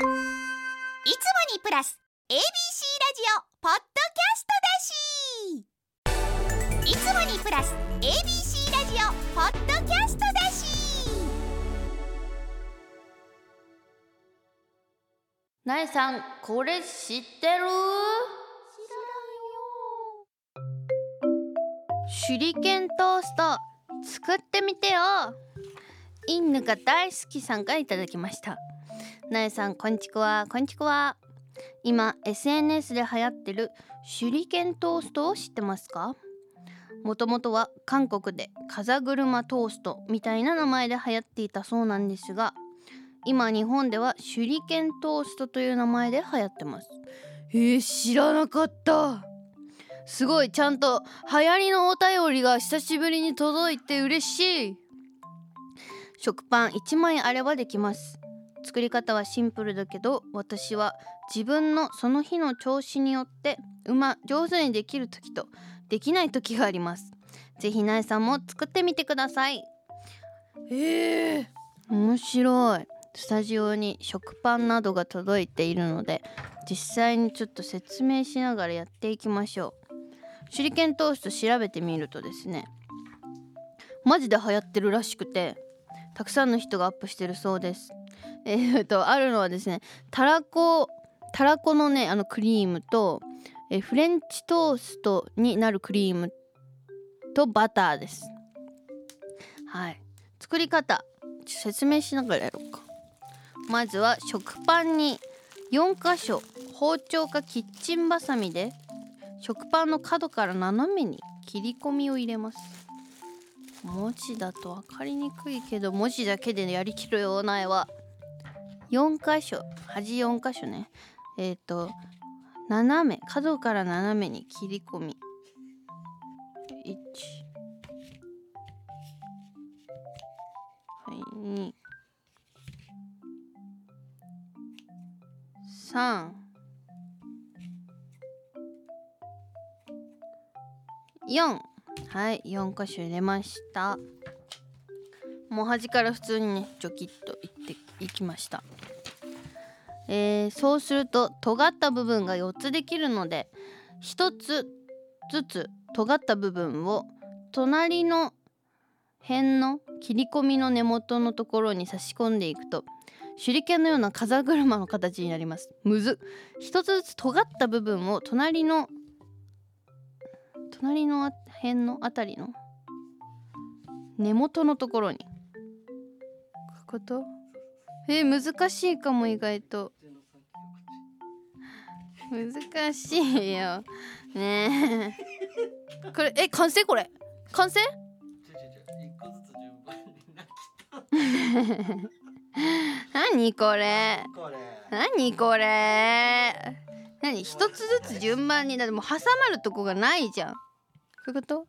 いつもにプラス ABC ラジオポッドキャストだし。いつもにプラス ABC ラジオポッドキャストだし。なえさんこれ知ってる？手裏剣トースト作ってみてよインヌが大好きさんからいただきましたなえさんこんちくわ。こんちくわ。今 SNS で流行ってる手裏剣トーストを知ってますか？もともとは韓国で風車トーストみたいな名前で流行っていたそうなんですが今日本では手裏剣トーストという名前で流行ってます。えー、知らなかった。すごいちゃんと流行りのお便りが久しぶりに届いて嬉しい。食パン1枚あればできます。作り方はシンプルだけど私は自分のその日の調子によってうま上手にできる時とできない時があります。ぜひなえさんも作ってみてください。えー、面白い。スタジオに食パンなどが届いているので実際にちょっと説明しながらやっていきましょう。手裏剣トースト調べてみるとですねマジで流行ってるらしくてたくさんの人がアップしてるそうです えー、とあるのはですねたらこたらこのねあのクリームとえフレンチトーストになるクリームとバターです。はい。作り方説明しながらやろうか。まずは食パンに4箇所包丁かキッチンバサミで食パンの角から斜めに切り込みを入れます。文字だと分かりにくいけど文字だけでやりきるような絵は4箇所端4箇所ね。えっ、ー、と斜め角から斜めに切り込み。1はい2 3 4はい4箇所入れました。もう端から普通にねジョキッといっていきました。えー、そうすると尖った部分が4つできるので1つずつ尖った部分を隣の辺の切り込みの根元のところに差し込んでいくと手裏剣のような風車の形になります。むず一つずつ尖った部分を隣の隣の辺のあたりの根元のところに。ここと？え難しいかも意外と。難しいよ。ねえ。これえ完成？これ。完成？何これ？何これ？何一つずつ順番にだってもう挟まるとこがないじゃん。そういうこと？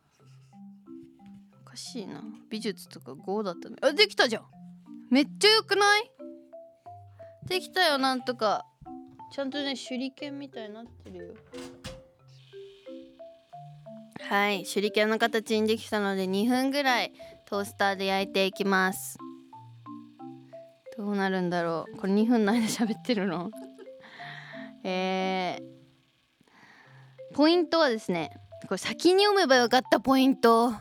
おかしいな。美術とか5だったねあできたじゃん。めっちゃよくない？できたよなんとかちゃんとね手裏剣みたいになってるよ。はい手裏剣の形にできたので2分ぐらいトースターで焼いていきます。どうなるんだろう。これ2分の間喋ってるの？えー、ポイントはですねこれ先に読めばよかったポイント。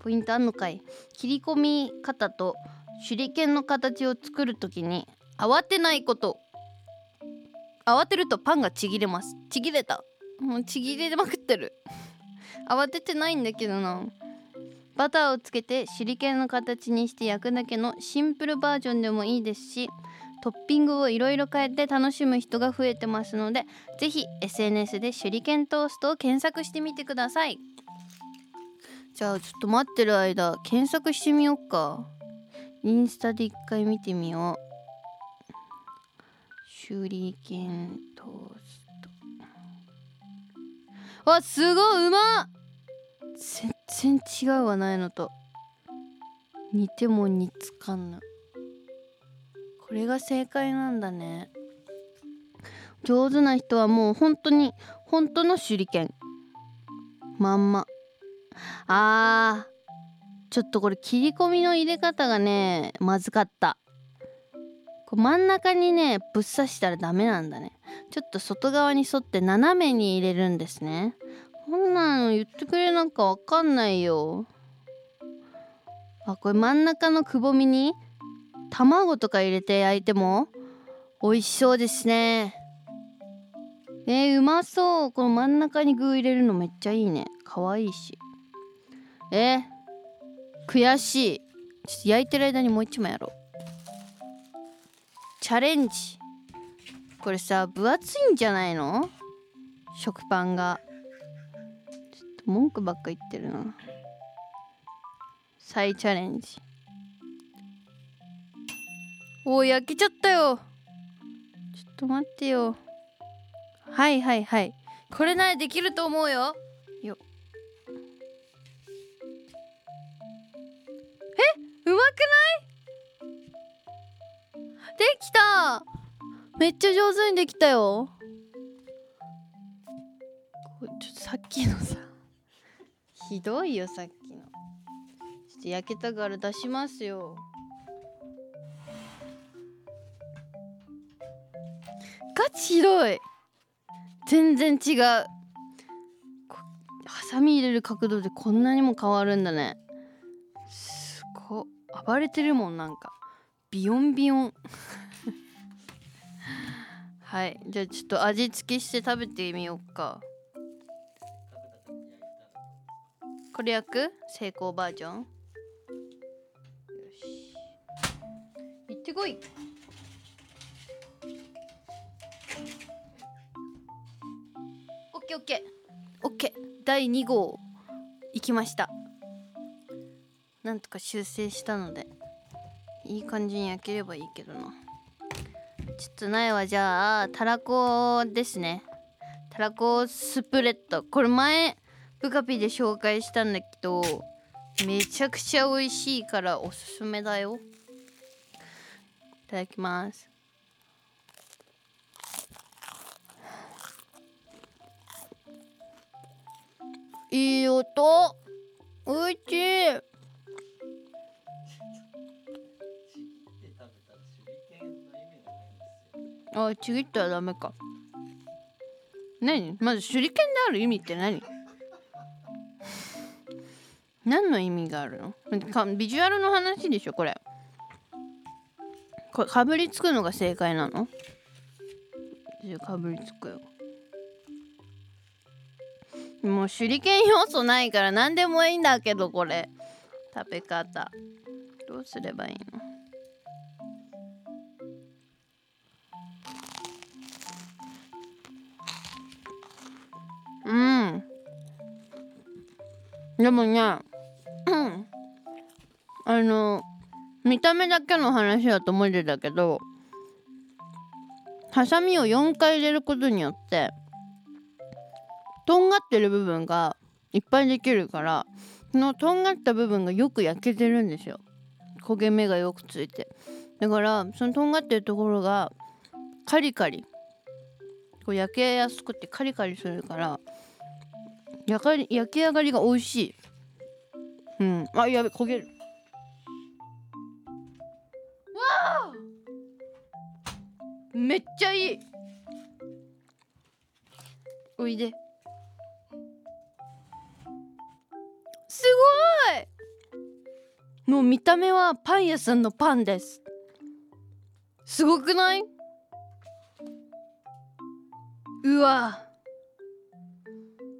ポイントあんのかい。切り込み方と手裏剣の形を作る時に慌てないこと。慌てるとパンがちぎれます。ちぎれた。もうちぎれまくってる。慌ててないんだけどな。バターをつけて手裏剣の形にして焼くだけのシンプルバージョンでもいいですしトッピングをいろいろ変えて楽しむ人が増えてますので是非 SNS で手裏剣トーストを検索してみてください。じゃあちょっと待ってる間検索してみようか。インスタで一回見てみよう。手裏剣トースト。あすごいうまっ。全然違うわないのと。似ても似つかんなこれが正解なんだね。上手な人はもう本当に本当の手裏剣。まんま。あーちょっとこれ切り込みの入れ方がねまずかった。こう真ん中にねぶっ刺したらダメなんだね。ちょっと外側に沿って斜めに入れるんですね。こんなの言ってくれなんかわかんないよ。あこれ真ん中のくぼみに卵とか入れて焼いても美味しそうですね。えー、うまそう。この真ん中に具入れるのめっちゃいいね。かわいいし。えー、悔しい。ちょっと焼いてる間にもう一枚やろう。チャレンジ。これさ分厚いんじゃないの？食パンが。ちょっと文句ばっか言ってるな。再チャレンジ。おお焼けちゃったよ。ちょっと待ってよ。はいはいはい。これならできると思うよ。よ。え？うまくない？できた。めっちゃ上手にできたよ。これちょっとさっきのさ。ひどいよさっきの。ちょっと焼けたから出しますよ。ガチひどい。全然違う。ハサミ入れる角度でこんなにも変わるんだね。すごい。暴れてるもんなんか。ビヨンビヨン。はいじゃあちょっと味付けして食べてみようか。これ焼く？成功バージョン？よし。行ってこい。オッケーオッケー。オッケー。第2号。行きました。なんとか修正したので。いい感じに焼ければいいけどな。ちょっと苗はじゃあたらこですね。たらこスプレッド。これ前ブカピで紹介したんだけどめちゃくちゃ美味しいからおすすめだよ。いただきます。いい音。おいしい。あちぎったらダメか。何？まず手裏剣である意味って何？何の意味があるの？かビジュアルの話でしょこれ。これかぶりつくのが正解なの？じゃかぶりつくよ。もう手裏剣要素ないから何でもいいんだけどこれ。食べ方。どうすればいいの？でもねあの見た目だけの話だと思ってたけどハサミを4回入れることによってとんがってる部分がいっぱいできるからそのとんがった部分がよく焼けてるんですよ。焦げ目がよくついて。だからそのとんがってるところがカリカリ。こう焼けやすくてカリカリするから焼か焼き上がりが美味しい。うん。あやべ焦げる。わあめっちゃいい。おいで。すごい。もう見た目はパン屋さんのパンです。すごくない？うわ。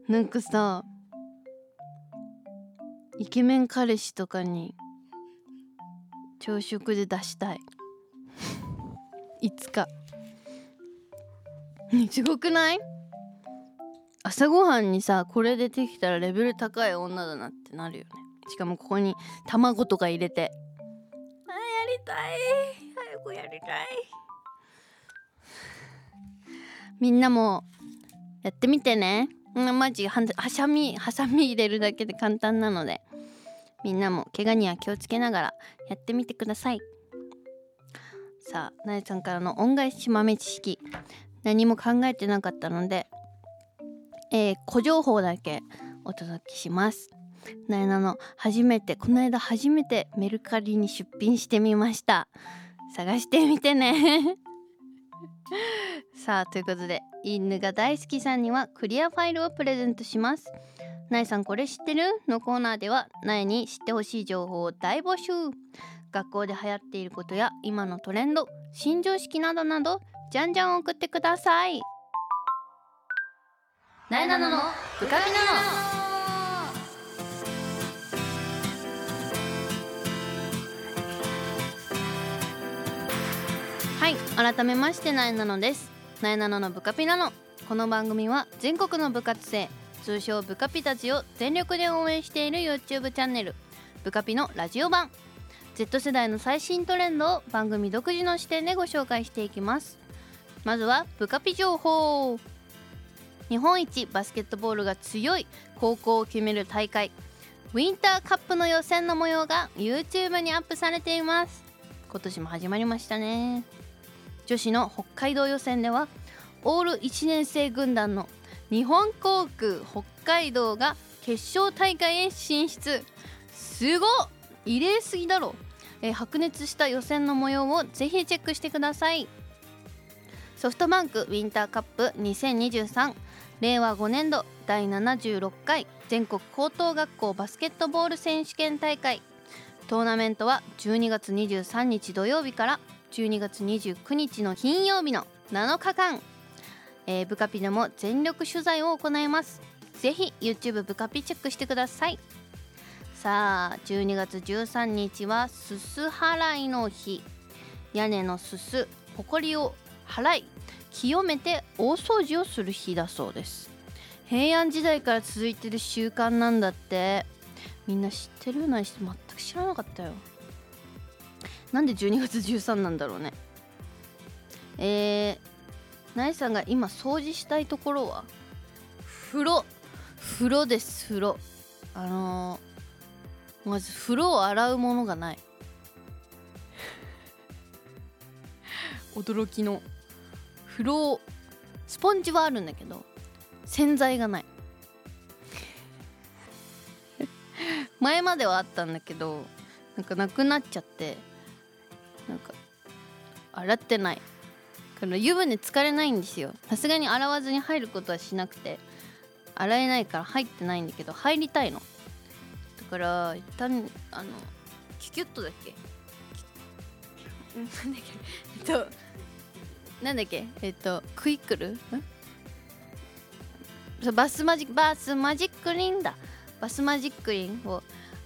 なんかさイケメン彼氏とかに朝食で出したい。いつか。すごくない？朝ごはんにさこれでできたらレベル高い女だなってなるよね。しかもここに卵とか入れて。あやりたい。早くやりたい。みんなもやってみてね。うんマジははさみはさみ入れるだけで簡単なのでみんなも怪我には気をつけながらやってみてください。さあなえさんからの恩返し豆知識。何も考えてなかったのでえー、小情報だけお届けします。なえなの初めてこの間初めてメルカリに出品してみました。探してみてね。さあということで犬が大好きさんにはクリアファイルをプレゼントします。なえさんこれ知ってる？のコーナーではなえに知ってほしい情報を大募集。学校で流行っていることや今のトレンド新常識などなどじゃんじゃん送ってください。なえなののブカピナの。はい改めましてなえなのです。なえなののブカピナのこの番組は全国の部活生通称ブカピたちを全力で応援している YouTube チャンネル。ブカピのラジオ版。Z 世代の最新トレンドを番組独自の視点でご紹介していきます。まずはブカピ情報。日本一バスケットボールが強い高校を決める大会。ウィンターカップの予選の模様が YouTube にアップされています。今年も始まりましたね。女子の北海道予選ではオール1年生軍団の日本航空北海道が決勝大会へ進出。すごっ！異例すぎだろ、え白熱した予選の模様をぜひチェックしてください。ソフトバンクウィンターカップ2023令和5年度第76回全国高等学校バスケットボール選手権大会。トーナメントは12月23日土曜日から12月29日の金曜日の7日間、えー、ブカピでも全力取材を行います。ぜひ YouTube ブカピチェックしてください。さあ12月13日はすす払いの日。屋根のすすほこりを払い清めて大掃除をする日だそうです。平安時代から続いてる習慣なんだって。みんな知ってるようないし全く知らなかったよ。なんで12月13なんだろうね。えー、なえさんが今掃除したいところは？風呂。風呂です風呂。あのー、まず風呂を洗うものがない。驚きの。風呂スポンジはあるんだけど洗剤がない。前まではあったんだけどなんかなくなっちゃってなんか洗ってない。この湯船浸かれないんですよさすがに洗わずに入ることはしなくて洗えないから入ってないんだけど入りたいのだから一旦あのキュキュッとだっけなんだっけえっとなんだっけえっとクイックルバスマジックバスマジックリンだバスマジックリンを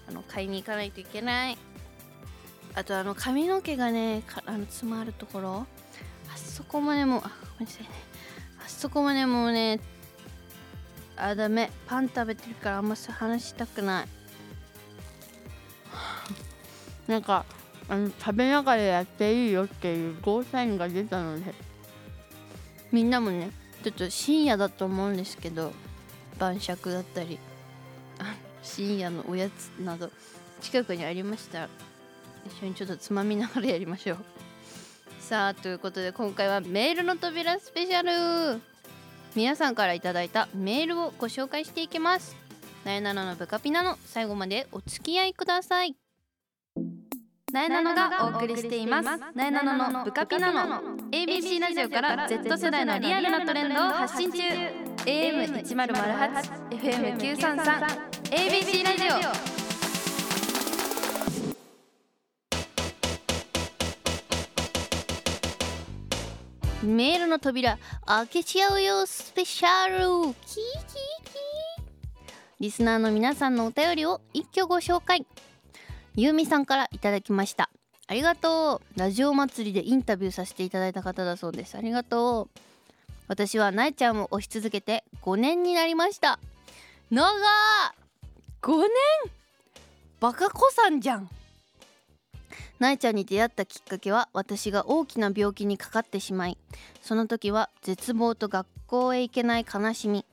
あの買いに行かないといけないあとあの髪の毛がねかあの詰まるところあそこまでもあごめんなさい。ねあそこまでもねあダメ。パン食べてるからあんま話したくない。なんかあの食べながらやっていいよっていうゴーサインが出たので。みんなもねちょっと深夜だと思うんですけど晩酌だったり深夜のおやつなど近くにありましたら一緒にちょっとつまみながらやりましょう。さあということで今回はメールの扉スペシャル。皆さんからいただいたメールをご紹介していきます。なえなののブカピナの最後までお付き合いください。なえなのがお送りしています。なえなののブカピナの。ABC ラジオから Z 世代のリアルなトレンドを発信中。AM1008 FM933 ABC ラジオ。メールの扉開けちゃうよスペシャル。キーキーキー。リスナーの皆さんのお便りを一挙ご紹介。ゆうみさんからいただきました。ありがとう。ラジオ祭りでインタビューさせていただいた方だそうです。ありがとう。私はなえちゃんを推し続けて5年になりました。長ー5年？バカ子さんじゃん。なえちゃんに出会ったきっかけは私が大きな病気にかかってしまいその時は絶望と学校へ行けない悲しみ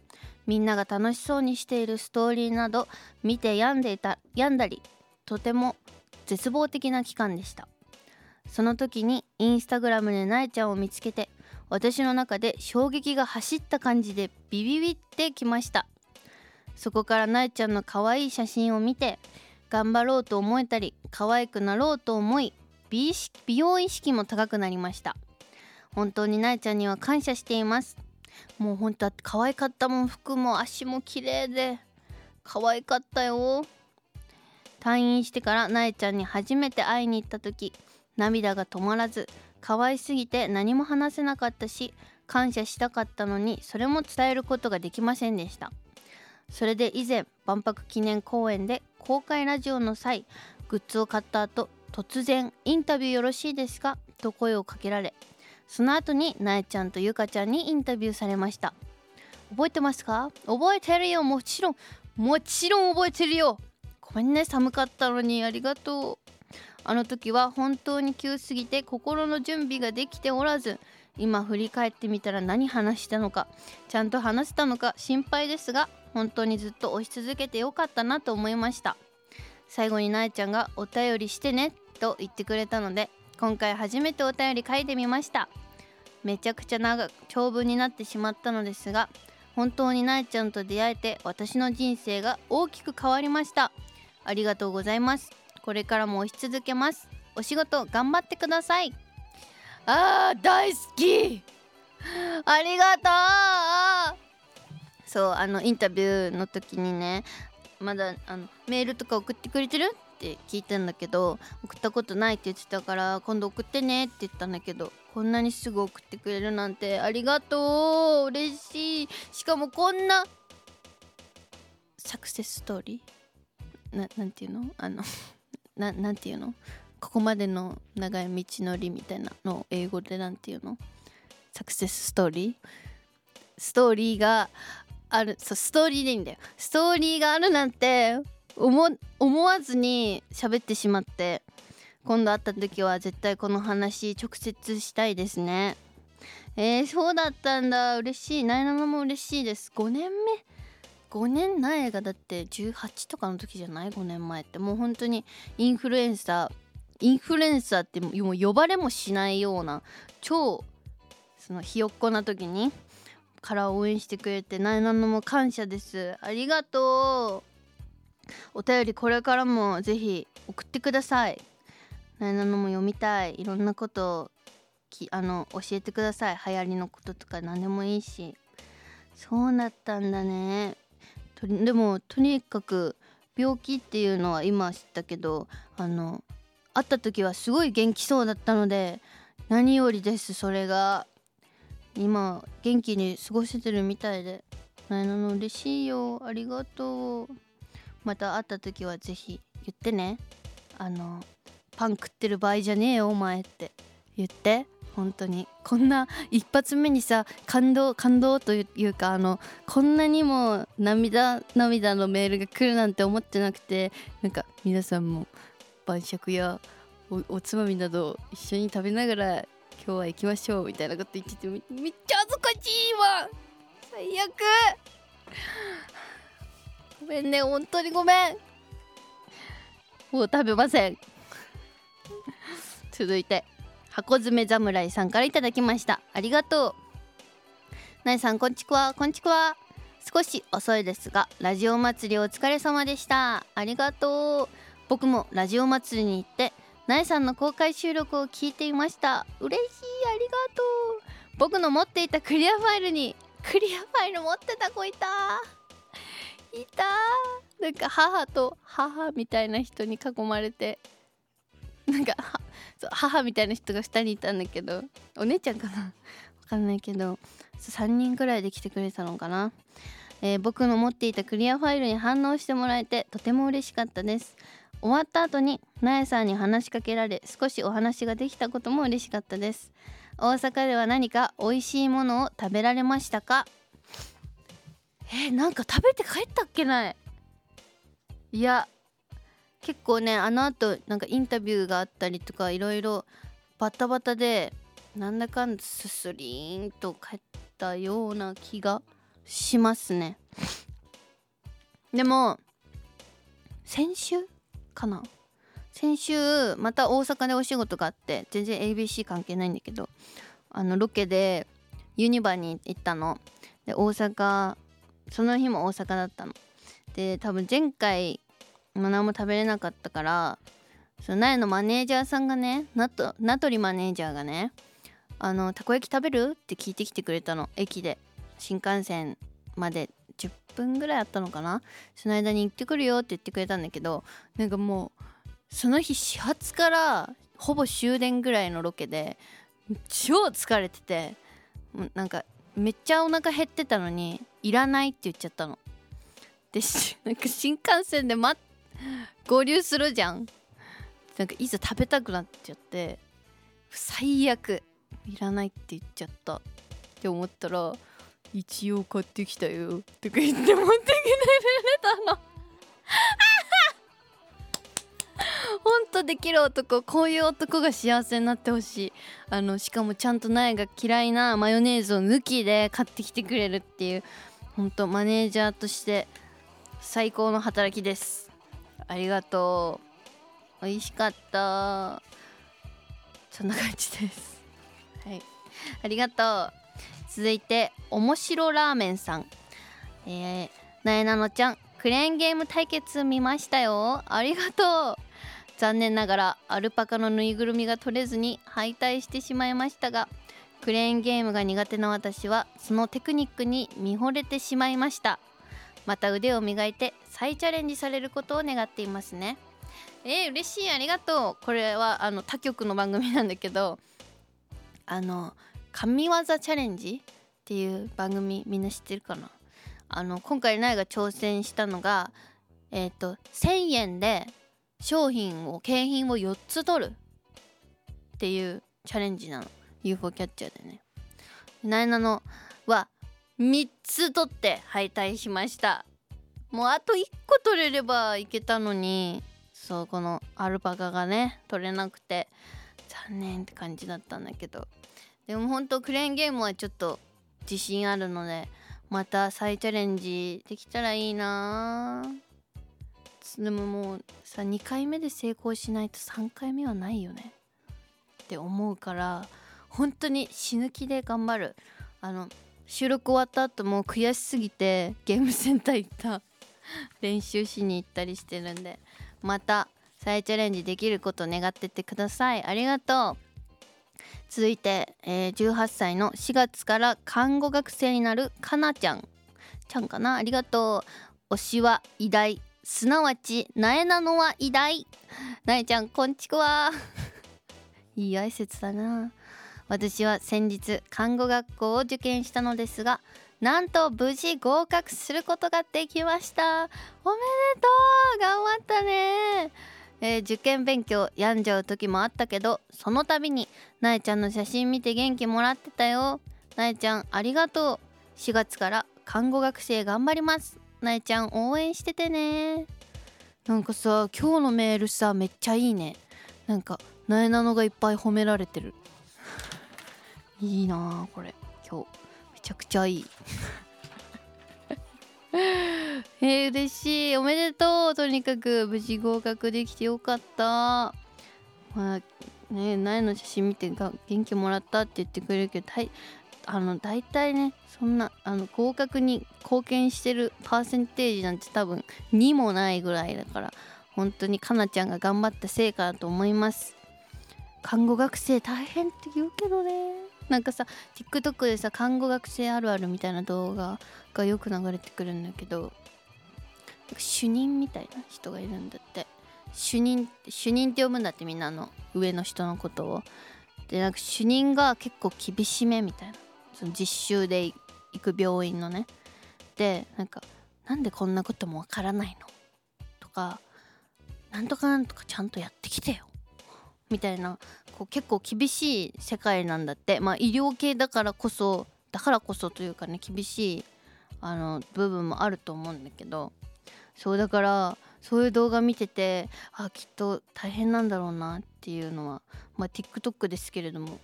みんなが楽しそうにしているストーリーなど見て病んでいた病んだりとても絶望的な期間でした。その時にインスタグラムでなえちゃんを見つけて私の中で衝撃が走った感じでビビビってきました。そこからなえちゃんの可愛い写真を見て頑張ろうと思えたり可愛くなろうと思い美意識美容意識も高くなりました。本当になえちゃんには感謝しています。もうほんと可愛かったもん服も足も綺麗で可愛かったよ。退院してからなえちゃんに初めて会いに行った時涙が止まらず可愛すぎて何も話せなかったし感謝したかったのにそれも伝えることができませんでした。それで以前万博記念公演で公開ラジオの際グッズを買った後突然「インタビューよろしいですか?」と声をかけられその後になえちゃんとゆかちゃんにインタビューされました。覚えてますか？覚えてるよ。もちろんもちろん覚えてるよ。ごめんね。寒かったのにありがとう。あの時は本当に急すぎて心の準備ができておらず今振り返ってみたら何話したのかちゃんと話せたのか心配ですが本当にずっと押し続けてよかったなと思いました。最後になえちゃんが「お便りしてね」と言ってくれたので今回初めてお便り書いてみました。めちゃくちゃ長長文になってしまったのですが本当になえちゃんと出会えて私の人生が大きく変わりました。ありがとうございます。これからも押し続けます。お仕事頑張ってください。あー大好き。ありがとう。そうあのインタビューの時にねまだあのメールとか送ってくれてる？って聞いたんだけど送ったことないって言ってたから今度送ってねって言ったんだけどこんなにすぐ送ってくれるなんてありがとう。嬉しい。しかもこんなサクセスストーリー？ななんていうの？あの ななんていうの？ここまでの長い道のりみたいなのを英語でなんていうの？サクセスストーリー？ストーリーがある。そうストーリーでいいんだよ。ストーリーがあるなんて思思わずに喋ってしまって今度会った時は絶対この話直接したいですね。えー、そうだったんだ。嬉しい。なえなのも嬉しいです。5年目？5年前がだって18とかの時じゃない？5年前って。もう本当にインフルエンサーインフルエンサーってもう呼ばれもしないような超そのひよっこな時にから応援してくれてなえなのも感謝です。ありがとう。お便りこれからもぜひ送ってください。なえなのも読みたい。いろんなことをきあの教えてください。流行りのこととか何でもいいし。そうなったんだね。とでもとにかく病気っていうのは今知ったけどあの会った時はすごい元気そうだったので何よりですそれが。今元気に過ごせてるみたいでなえなの嬉しいよありがとう。また会った時はぜひ言ってね。あのパン食ってる場合じゃねえよお前って言って。本当に。こんな一発目にさ感動感動というかあのこんなにも涙涙のメールが来るなんて思ってなくてなんか皆さんも晩酌やおつまみなど一緒に食べながら今日は行きましょうみたいなこと言っててめめっちゃ恥ずかしいわ。最悪。ごめんね本当にごめん。もう食べません。続いて箱詰め侍さんからいただきました。ありがとう。なえさんこんちくわ。こんちくわ。少し遅いですがラジオ祭りお疲れ様でした。ありがとう。僕もラジオ祭りに行ってなえさんの公開収録を聞いていました。嬉しいありがとう。僕の持っていたクリアファイルにクリアファイル持ってた子いた。いた。なんか母と母みたいな人に囲まれてなんか母みたいな人が2人いたんだけどお姉ちゃんかな？わかんないけど3人くらいで来てくれたのかな、えー、僕の持っていたクリアファイルに反応してもらえてとても嬉しかったです。終わった後になえさんに話しかけられ少しお話ができたことも嬉しかったです。大阪では何か美味しいものを食べられましたか？えー、なんか食べて帰ったっけない？いや結構ねあのあとなんかインタビューがあったりとかいろいろバタバタでなんだかんだすすりんと帰ったような気がしますね。でも先週？かな。先週また大阪でお仕事があって全然 ABC 関係ないんだけどあのロケでユニバに行ったの。で大阪その日も大阪だったの。で多分前回も何も食べれなかったからその苗のマネージャーさんがね名取マネージャーがねあのたこ焼き食べる？って聞いてきてくれたの。駅で。新幹線まで10分ぐらいあったのかな？その間に行ってくるよって言ってくれたんだけどなんかもうその日始発からほぼ終電ぐらいのロケで超疲れててなんかめっちゃお腹減ってたのにいらないって言っちゃったの。で なんか新幹線で、ま、合流するじゃん。なんかいざ食べたくなっちゃって最悪いらないって言っちゃったって思ったら「一応買ってきたよ」とか言って持ってきてくれたの。ほんとできる男こういう男が幸せになってほしい。あのしかもちゃんと苗が嫌いなマヨネーズを抜きで買ってきてくれるっていうほんとマネージャーとして最高の働きです。ありがとう。美味しかった。そんな感じです。はい。ありがとう。続いておもしろラーメンさん。えー、なえなのちゃんクレーンゲーム対決見ましたよ。ありがとう。残念ながらアルパカのぬいぐるみが取れずに敗退してしまいましたがクレーンゲームが苦手な私はそのテクニックに見惚れてしまいました。また腕を磨いて再チャレンジされることを願っていますね。えー、嬉しい。ありがとう。これはあの他局の番組なんだけどあの神業チャレンジっていう番組みんな知ってるかな？あの今回ナイが挑戦したのがえっ、ー、と1,000円で商品を景品を4つ取るっていうチャレンジなの。UFO キャッチャーでね。なえなのは3つ取って敗退しました。もうあと1個取れればいけたのにそうこのアルパカがね取れなくて残念って感じだったんだけど。でもほんとクレーンゲームはちょっと自信あるのでまた再チャレンジできたらいいな。でももうさ2回目で成功しないと3回目はないよね。って思うから本当に死ぬ気で頑張る。あの収録終わった後も悔しすぎてゲームセンター行った。練習しに行ったりしてるんでまた再チャレンジできることを願っててください。ありがとう。続いて、えー、18歳の4月から看護学生になるかなちゃん。ちゃんかな？ありがとう。推しは偉大。すなわちなえなのは偉大。なえちゃんこんちくわ。いい挨拶だな。私は先日看護学校を受験したのですがなんと無事合格することができました。おめでとう。頑張ったね。えー、受験勉強病んじゃう時もあったけどその度になえちゃんの写真見て元気もらってたよ。なえちゃんありがとう。4月から看護学生頑張ります。なえちゃん応援しててね。なんかさ今日のメールさめっちゃいいね。なんかなえなのがいっぱい褒められてる。いいなこれ。今日めちゃくちゃいい。えー、嬉しい。おめでとう。とにかく無事合格できてよかった。まあね苗の写真見てが元気もらったって言ってくれるけどあの大体ねそんなあの合格に貢献してるパーセンテージなんて多分2もないぐらいだから本当にかなちゃんが頑張った成果だと思います。看護学生大変って言うけどね。なんかさ TikTok でさ看護学生あるあるみたいな動画がよく流れてくるんだけど主任みたいな人がいるんだって。主任主任って呼ぶんだってみんなの上の人のことを。でなんか主任が結構厳しめみたいな。その実習で行く病院のね。でなんかなんでこんなこともわからないの？とかなんとかなんとかちゃんとやってきてよ。みたいなこう結構厳しい世界なんだって。まあ医療系だからこそだからこそというかね厳しいあの部分もあると思うんだけど。そうだからそういう動画見ててあきっと大変なんだろうなっていうのはまあ TikTok ですけれども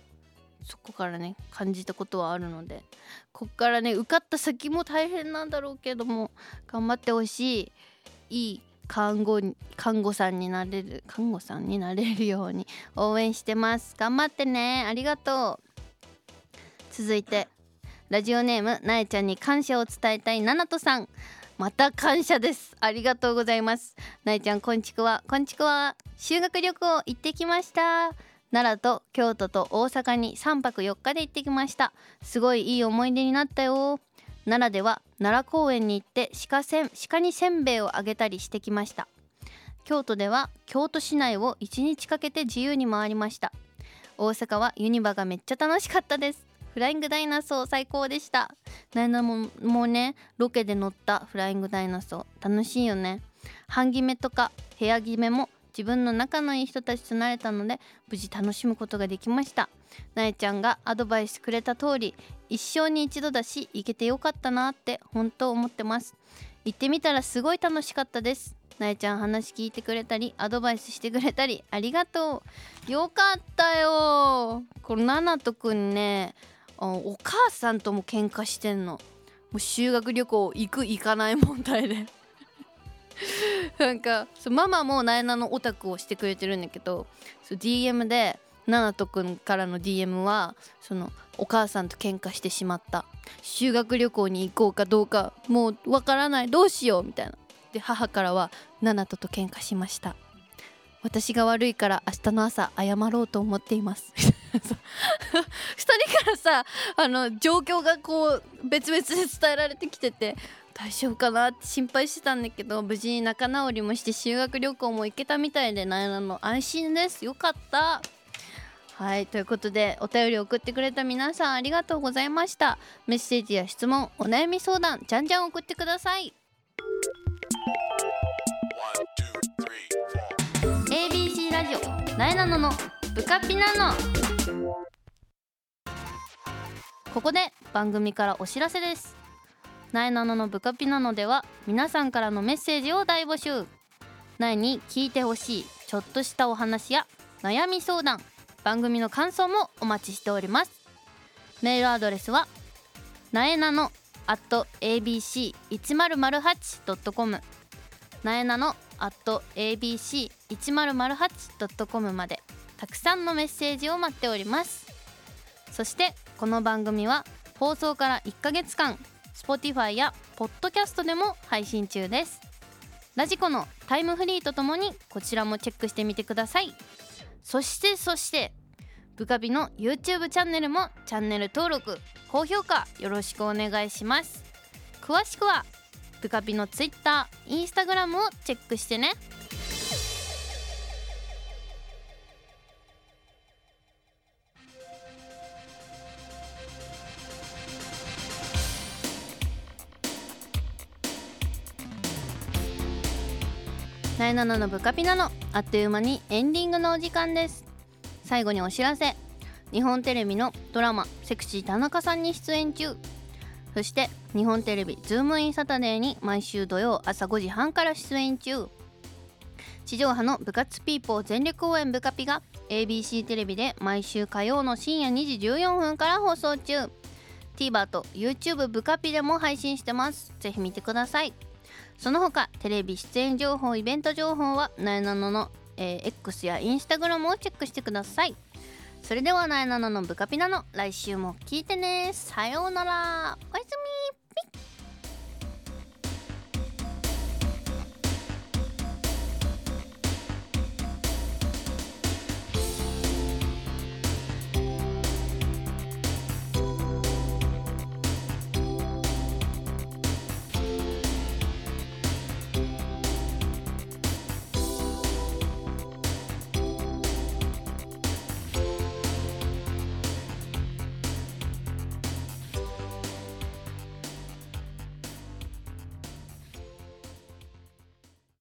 そこからね感じたことはあるのでこっからね受かった先も大変なんだろうけども頑張ってほしいいい看護看護さんになれる看護さんになれるように応援してます。頑張ってね。ありがとう。続いてラジオネームなえちゃんに感謝を伝えたい。ななとさん。また感謝です。ありがとうございます。なえちゃんこんちくわ。こんちくわ修学旅行行ってきました。奈良と京都と大阪に3泊4日で行ってきました。すごいいい思い出になったよ。奈良では奈良公園に行って鹿せん鹿にせんべいをあげたりしてきました。京都では京都市内を1日かけて自由に回りました。大阪はユニバがめっちゃ楽しかったです。フライングダイナソー最高でした。なえなももうねロケで乗ったフライングダイナソー。楽しいよね。半決めとか部屋決めも自分の仲のいい人たちとなれたので無事楽しむことができました。なえちゃんがアドバイスくれた通り一生に一度だし行けてよかったなって本当思ってます。行ってみたらすごい楽しかったです。なえちゃん話聞いてくれたりアドバイスしてくれたりありがとう。よかったよ。このナナトくんねお母さんとも喧嘩してんの。もう修学旅行行く行かない問題で。なんかそうママもなえなのオタクをしてくれてるんだけどそう DM でナナトくんからの DM はそのお母さんと喧嘩してしまった。修学旅行に行こうかどうかもうわからない。どうしようみたいな。で母からはナナトと喧嘩しました。私が悪いから明日の朝謝ろうと思っています。2人からさあの状況がこう別々で伝えられてきてて大丈夫かなって心配してたんだけど無事に仲直りもして修学旅行も行けたみたいでなえなの安心です。よかった。はいということでお便り送ってくれた皆さんありがとうございました。メッセージや質問お悩み相談じゃんじゃん送ってください。ABC ラジオなえなののブカピナの。ここで番組からお知らせです。なえなののブカピナのでは皆さんからのメッセージを大募集。なえに聞いてほしいちょっとしたお話や悩み相談。番組の感想もお待ちしております。メールアドレスはなえなの at abc1008.com なえなの at abc1008.com までたくさんのメッセージを待っております。そしてこの番組は放送から1ヶ月間 Spotify や Podcast でも配信中です。ラジコのタイムフリーとともにこちらもチェックしてみてください。そしてそしてブカビの YouTube チャンネルもチャンネル登録高評価よろしくお願いします。詳しくはブカビの Twitter、Instagram をチェックしてね。えなののブカピナのあっという間にエンディングのお時間です。最後にお知らせ。日本テレビのドラマ「セクシー田中さん」に出演中。そして日本テレビ「ズームインサタデー」に毎週土曜朝5時半から出演中。地上波の部活ピーポー全力応援部カピが ABC テレビで毎週火曜の深夜2時14分から放送中。TVer と YouTube 部カピでも配信してます。ぜひ見てください。その他テレビ出演情報イベント情報はなえなのの、えー X や Instagram をチェックしてください。それではなえなののブカピナの来週も聞いてね。さようなら。おやすみ。